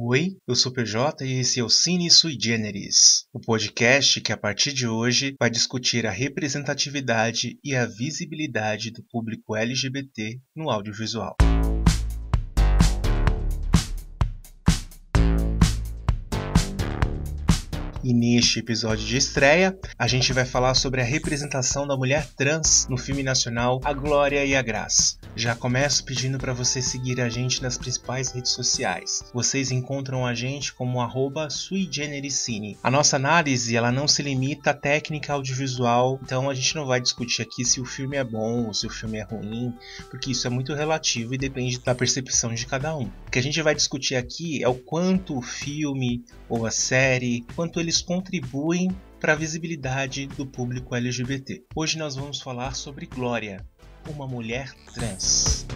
Oi, eu sou PJ e esse é o Cine Sui Generis, o podcast que a partir de hoje vai discutir a representatividade e a visibilidade do público LGBT no audiovisual. E neste episódio de estreia, a gente vai falar sobre a representação da mulher trans no filme nacional A Glória e a Graça. Já começo pedindo para você seguir a gente nas principais redes sociais. Vocês encontram a gente como arroba suigenericine. A nossa análise ela não se limita à técnica audiovisual, então a gente não vai discutir aqui se o filme é bom ou se o filme é ruim, porque isso é muito relativo e depende da percepção de cada um. O que a gente vai discutir aqui é o quanto o filme ou a série, quanto eles contribuem para a visibilidade do público LGBT. Hoje nós vamos falar sobre Glória, uma mulher trans.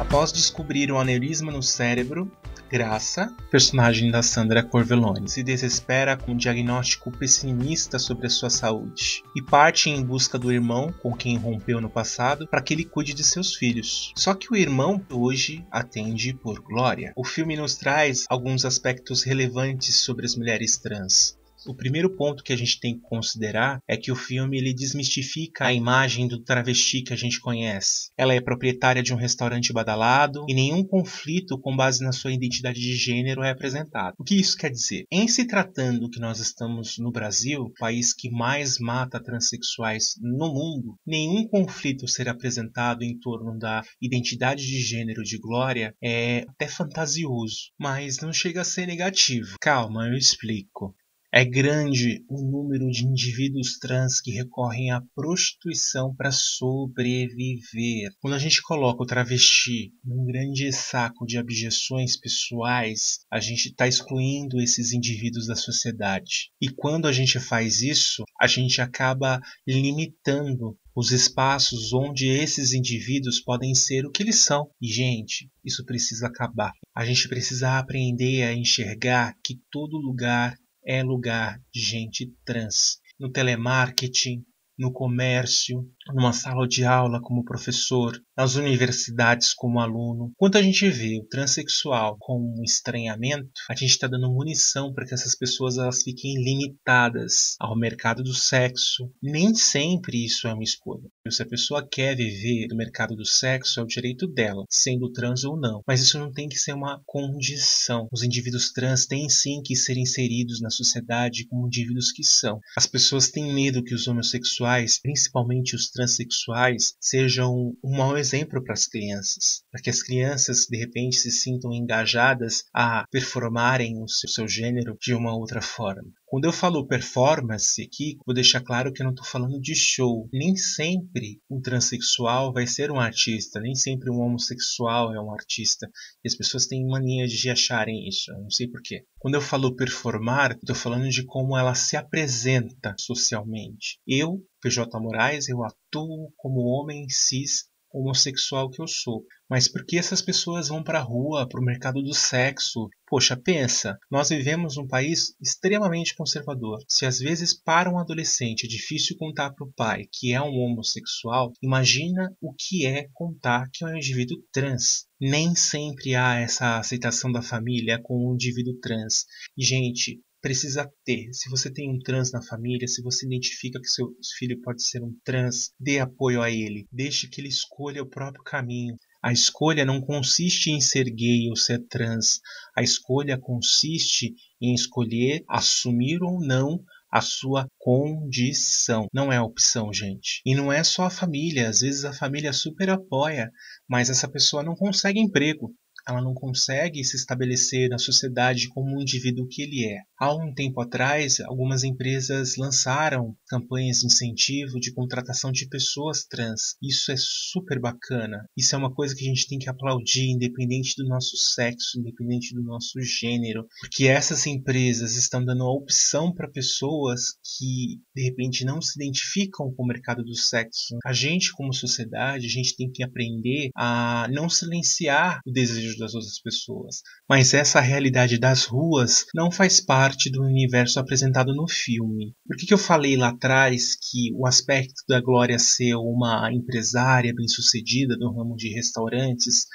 Após descobrir um aneurisma no cérebro, Graça, personagem da Sandra Corvelone, se desespera com um diagnóstico pessimista sobre a sua saúde e parte em busca do irmão com quem rompeu no passado para que ele cuide de seus filhos. Só que o irmão hoje atende por Glória. O filme nos traz alguns aspectos relevantes sobre as mulheres trans. O primeiro ponto que a gente tem que considerar é que o filme ele desmistifica a imagem do travesti que a gente conhece. Ela é proprietária de um restaurante badalado e nenhum conflito com base na sua identidade de gênero é apresentado. O que isso quer dizer? Em se tratando que nós estamos no Brasil, país que mais mata transexuais no mundo, nenhum conflito ser apresentado em torno da identidade de gênero de Glória é até fantasioso, mas não chega a ser negativo. Calma, eu explico. É grande o número de indivíduos trans que recorrem à prostituição para sobreviver. Quando a gente coloca o travesti num grande saco de abjeções pessoais, a gente está excluindo esses indivíduos da sociedade. E quando a gente faz isso, a gente acaba limitando os espaços onde esses indivíduos podem ser o que eles são. E, gente, isso precisa acabar. A gente precisa aprender a enxergar que todo lugar é lugar de gente trans. No telemarketing, no comércio, numa sala de aula como professor, nas universidades como aluno. Quando a gente vê o transexual com um estranhamento, a gente está dando munição para que essas pessoas elas fiquem limitadas ao mercado do sexo. Nem sempre isso é uma escolha. Se a pessoa quer viver no mercado do sexo, é o direito dela, sendo trans ou não. Mas isso não tem que ser uma condição. Os indivíduos trans têm sim que ser inseridos na sociedade como indivíduos que são. As pessoas têm medo que os homossexuais, principalmente os transexuais, sejam um mau exemplo para as crianças, para que as crianças de repente se sintam engajadas a performarem o seu, seu gênero de uma outra forma. Quando eu falo performance aqui, vou deixar claro que eu não estou falando de show. Nem sempre um transexual vai ser um artista, nem sempre um homossexual é um artista. E as pessoas têm mania de acharem isso, eu não sei porquê. Quando eu falo performar, estou falando de como ela se apresenta socialmente. Eu, PJ Moraes, eu atuo como homem cis homossexual que eu sou. Mas por que essas pessoas vão para a rua, para o mercado do sexo? Poxa, pensa, nós vivemos num país extremamente conservador. Se às vezes para um adolescente é difícil contar para o pai que é um homossexual, imagina o que é contar que é um indivíduo trans. Nem sempre há essa aceitação da família com um indivíduo trans. E, gente, precisa ter. Se você tem um trans na família, se você identifica que seu filho pode ser um trans, dê apoio a ele. Deixe que ele escolha o próprio caminho. A escolha não consiste em ser gay ou ser trans. A escolha consiste em escolher assumir ou não a sua condição. Não é opção, gente. E não é só a família. Às vezes a família super apoia, mas essa pessoa não consegue emprego ela não consegue se estabelecer na sociedade como um indivíduo que ele é. Há um tempo atrás, algumas empresas lançaram campanhas de incentivo de contratação de pessoas trans. Isso é super bacana. Isso é uma coisa que a gente tem que aplaudir, independente do nosso sexo, independente do nosso gênero, porque essas empresas estão dando a opção para pessoas que de repente não se identificam com o mercado do sexo. A gente, como sociedade, a gente tem que aprender a não silenciar o desejo das outras pessoas. Mas essa realidade das ruas não faz parte do universo apresentado no filme. Por que, que eu falei lá atrás que o aspecto da Glória ser uma empresária bem-sucedida do ramo de restaurantes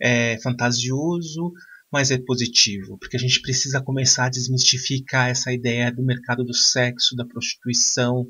é fantasioso, mas é positivo, porque a gente precisa começar a desmistificar essa ideia do mercado do sexo, da prostituição.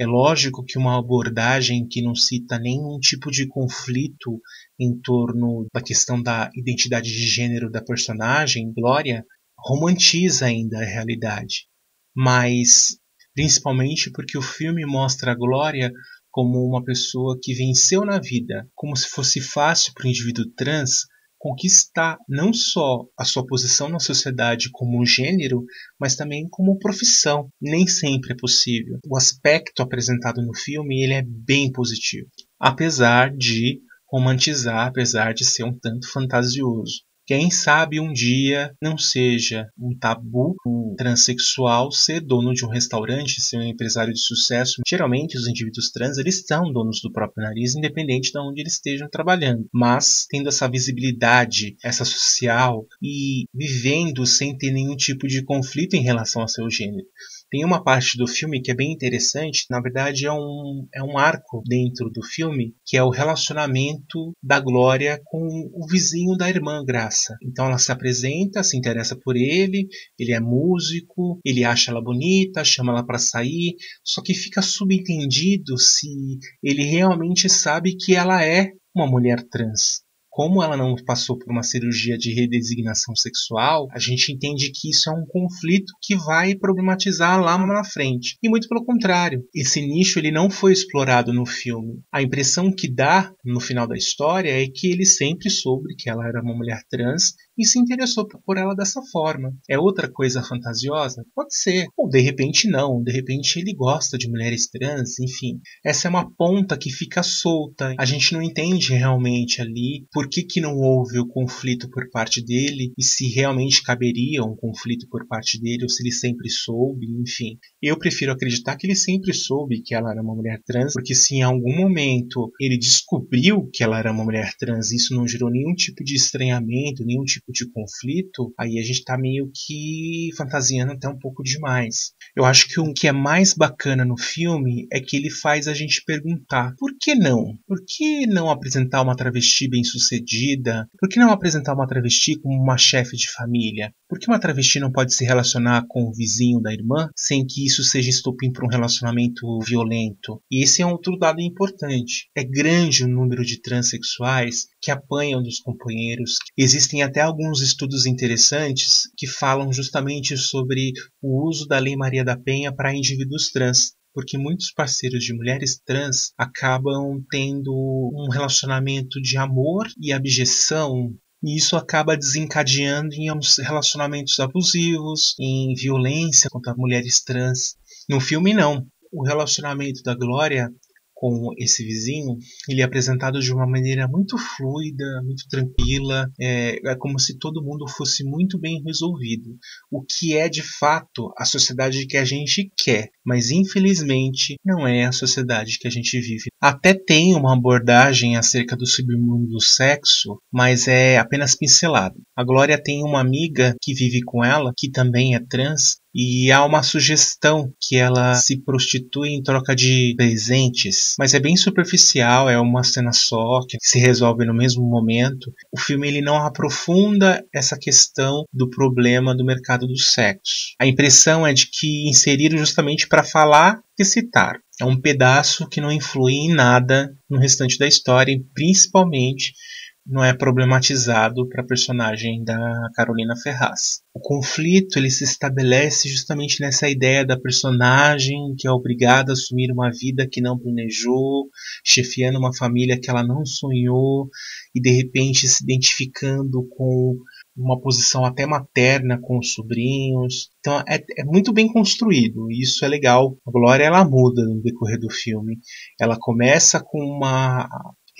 É lógico que uma abordagem que não cita nenhum tipo de conflito em torno da questão da identidade de gênero da personagem, Glória, romantiza ainda a realidade. Mas principalmente porque o filme mostra a Glória como uma pessoa que venceu na vida, como se fosse fácil para o indivíduo trans conquistar não só a sua posição na sociedade como gênero, mas também como profissão. Nem sempre é possível. O aspecto apresentado no filme ele é bem positivo, apesar de romantizar, apesar de ser um tanto fantasioso. Quem sabe um dia não seja um tabu um transexual ser dono de um restaurante, ser um empresário de sucesso. Geralmente os indivíduos trans eles são donos do próprio nariz, independente de onde eles estejam trabalhando. Mas tendo essa visibilidade, essa social e vivendo sem ter nenhum tipo de conflito em relação ao seu gênero. Tem uma parte do filme que é bem interessante, na verdade é um, é um arco dentro do filme, que é o relacionamento da Glória com o vizinho da irmã Graça. Então ela se apresenta, se interessa por ele, ele é músico, ele acha ela bonita, chama ela para sair, só que fica subentendido se ele realmente sabe que ela é uma mulher trans como ela não passou por uma cirurgia de redesignação sexual, a gente entende que isso é um conflito que vai problematizar lá na frente. E muito pelo contrário, esse nicho ele não foi explorado no filme. A impressão que dá no final da história é que ele sempre soube que ela era uma mulher trans e se interessou por ela dessa forma. É outra coisa fantasiosa? Pode ser. Ou de repente não, de repente ele gosta de mulheres trans, enfim. Essa é uma ponta que fica solta. A gente não entende realmente ali por que, que não houve o conflito por parte dele e se realmente caberia um conflito por parte dele ou se ele sempre soube, enfim. Eu prefiro acreditar que ele sempre soube que ela era uma mulher trans, porque se em algum momento ele descobriu que ela era uma mulher trans, isso não gerou nenhum tipo de estranhamento, nenhum tipo de conflito, aí a gente está meio que fantasiando até um pouco demais. Eu acho que o que é mais bacana no filme é que ele faz a gente perguntar: por que não? Por que não apresentar uma travesti bem-sucedida? bem-sucedida? Por que não apresentar uma travesti como uma chefe de família? Por que uma travesti não pode se relacionar com o vizinho da irmã sem que isso seja estupim para um relacionamento violento? E esse é outro dado importante. É grande o número de transexuais que apanham dos companheiros. Existem até alguns estudos interessantes que falam justamente sobre o uso da Lei Maria da Penha para indivíduos trans porque muitos parceiros de mulheres trans acabam tendo um relacionamento de amor e abjeção e isso acaba desencadeando em relacionamentos abusivos, em violência contra mulheres trans. No filme, não. O relacionamento da Glória com esse vizinho, ele é apresentado de uma maneira muito fluida, muito tranquila, é, é, como se todo mundo fosse muito bem resolvido. O que é de fato a sociedade que a gente quer, mas infelizmente não é a sociedade que a gente vive. Até tem uma abordagem acerca do submundo do sexo, mas é apenas pincelado. A Glória tem uma amiga que vive com ela, que também é trans, e há uma sugestão que ela se prostitui em troca de presentes, mas é bem superficial, é uma cena só que se resolve no mesmo momento. O filme ele não aprofunda essa questão do problema do mercado do sexo. A impressão é de que inseriram justamente para falar e citar. É um pedaço que não influi em nada no restante da história, principalmente não é problematizado para a personagem da Carolina Ferraz. O conflito ele se estabelece justamente nessa ideia da personagem que é obrigada a assumir uma vida que não planejou, chefiando uma família que ela não sonhou e de repente se identificando com uma posição até materna com os sobrinhos. Então é, é, muito bem construído e isso é legal. A Glória ela muda no decorrer do filme. Ela começa com uma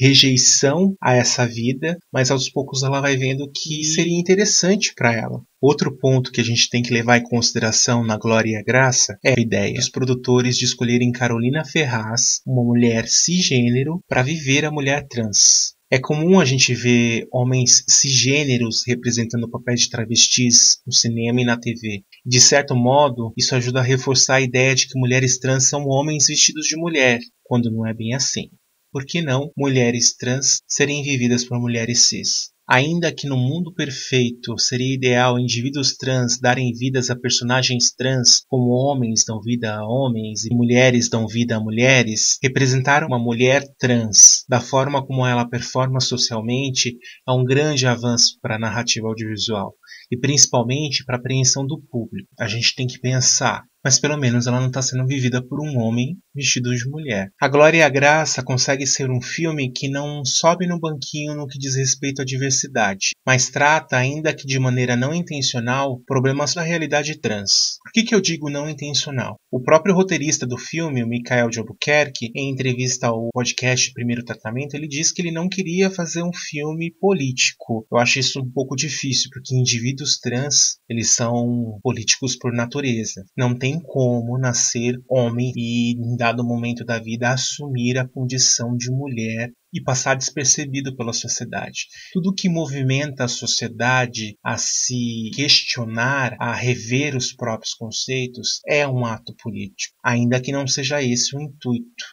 rejeição a essa vida, mas aos poucos ela vai vendo que seria interessante para ela. Outro ponto que a gente tem que levar em consideração na Glória e a Graça é a ideia dos produtores de escolherem Carolina Ferraz, uma mulher cisgênero, para viver a mulher trans. É comum a gente ver homens cisgêneros representando papéis de travestis no cinema e na TV. De certo modo, isso ajuda a reforçar a ideia de que mulheres trans são homens vestidos de mulher, quando não é bem assim por que não mulheres trans serem vividas por mulheres cis? Ainda que no mundo perfeito seria ideal indivíduos trans darem vidas a personagens trans, como homens dão vida a homens e mulheres dão vida a mulheres, representar uma mulher trans da forma como ela performa socialmente é um grande avanço para a narrativa audiovisual e principalmente para a apreensão do público. A gente tem que pensar mas pelo menos ela não está sendo vivida por um homem vestido de mulher. A Glória e a Graça consegue ser um filme que não sobe no banquinho no que diz respeito à diversidade, mas trata, ainda que de maneira não intencional, problemas da realidade trans. Por que, que eu digo não intencional? O próprio roteirista do filme, o Michael de Albuquerque, em entrevista ao podcast Primeiro Tratamento, ele diz que ele não queria fazer um filme político. Eu acho isso um pouco difícil, porque indivíduos trans, eles são políticos por natureza. Não tem como nascer homem e, em dado momento da vida, assumir a condição de mulher e passar despercebido pela sociedade. Tudo que movimenta a sociedade a se questionar, a rever os próprios conceitos, é um ato político, ainda que não seja esse o intuito.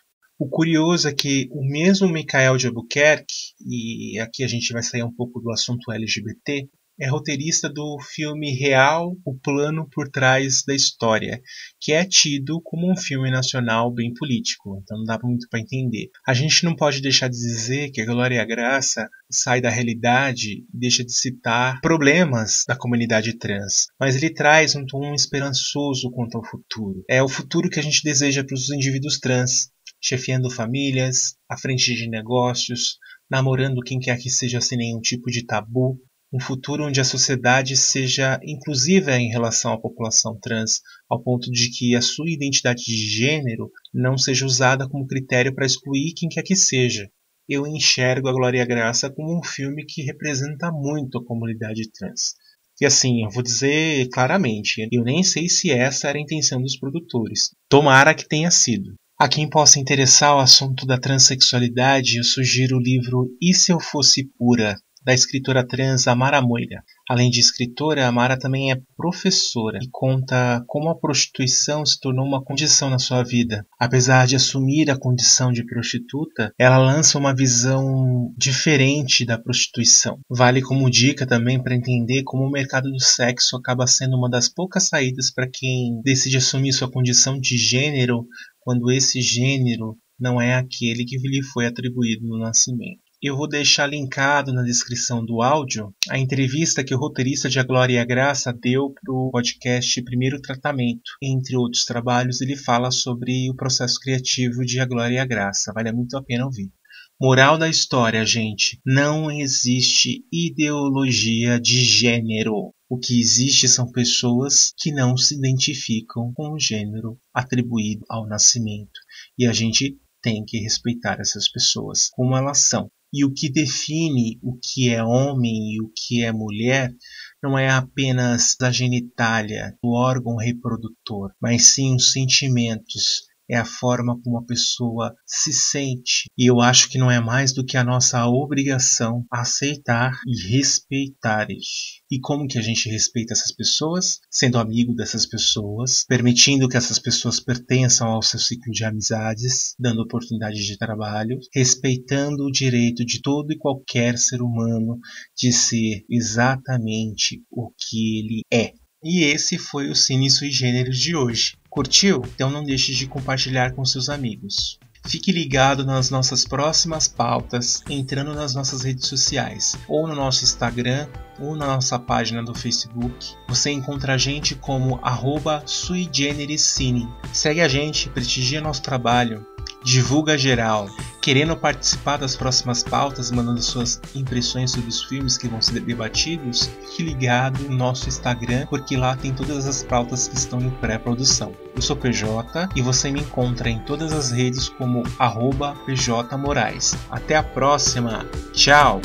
O curioso é que o mesmo Michael de Albuquerque, e aqui a gente vai sair um pouco do assunto LGBT, é roteirista do filme Real, O Plano por Trás da História, que é tido como um filme nacional bem político, então não dá muito para entender. A gente não pode deixar de dizer que a Glória e a Graça sai da realidade e deixa de citar problemas da comunidade trans, mas ele traz um tom esperançoso quanto ao futuro. É o futuro que a gente deseja para os indivíduos trans, chefiando famílias, à frente de negócios, namorando quem quer que seja sem nenhum tipo de tabu, um futuro onde a sociedade seja inclusiva em relação à população trans, ao ponto de que a sua identidade de gênero não seja usada como critério para excluir quem quer que seja. Eu enxergo a Glória e a Graça como um filme que representa muito a comunidade trans. E assim, eu vou dizer claramente, eu nem sei se essa era a intenção dos produtores. Tomara que tenha sido. A quem possa interessar o assunto da transexualidade, eu sugiro o livro E Se Eu Fosse Pura, da escritora trans Amara Moira. Além de escritora, Amara também é professora e conta como a prostituição se tornou uma condição na sua vida. Apesar de assumir a condição de prostituta, ela lança uma visão diferente da prostituição. Vale como dica também para entender como o mercado do sexo acaba sendo uma das poucas saídas para quem decide assumir sua condição de gênero quando esse gênero não é aquele que lhe foi atribuído no nascimento. Eu vou deixar linkado na descrição do áudio a entrevista que o roteirista de A Glória e a Graça deu para o podcast Primeiro Tratamento. Entre outros trabalhos, ele fala sobre o processo criativo de A Glória e a Graça. Vale muito a pena ouvir. Moral da história, gente: não existe ideologia de gênero. O que existe são pessoas que não se identificam com o gênero atribuído ao nascimento. E a gente tem que respeitar essas pessoas como elas são. E o que define o que é homem e o que é mulher não é apenas a genitália, o órgão reprodutor, mas sim os sentimentos, é a forma como a pessoa se sente. E eu acho que não é mais do que a nossa obrigação aceitar e respeitar isso. E como que a gente respeita essas pessoas? Sendo amigo dessas pessoas, permitindo que essas pessoas pertençam ao seu ciclo de amizades, dando oportunidade de trabalho, respeitando o direito de todo e qualquer ser humano de ser exatamente o que ele é. E esse foi o Cine Sui Gêneros de hoje. Curtiu? Então não deixe de compartilhar com seus amigos. Fique ligado nas nossas próximas pautas entrando nas nossas redes sociais, ou no nosso Instagram, ou na nossa página do Facebook. Você encontra a gente como arroba. Segue a gente, prestigia nosso trabalho divulga geral. Querendo participar das próximas pautas, mandando suas impressões sobre os filmes que vão ser debatidos, fique ligado no nosso Instagram, porque lá tem todas as pautas que estão em pré-produção. Eu sou PJ e você me encontra em todas as redes como PJMoraes. Até a próxima, tchau!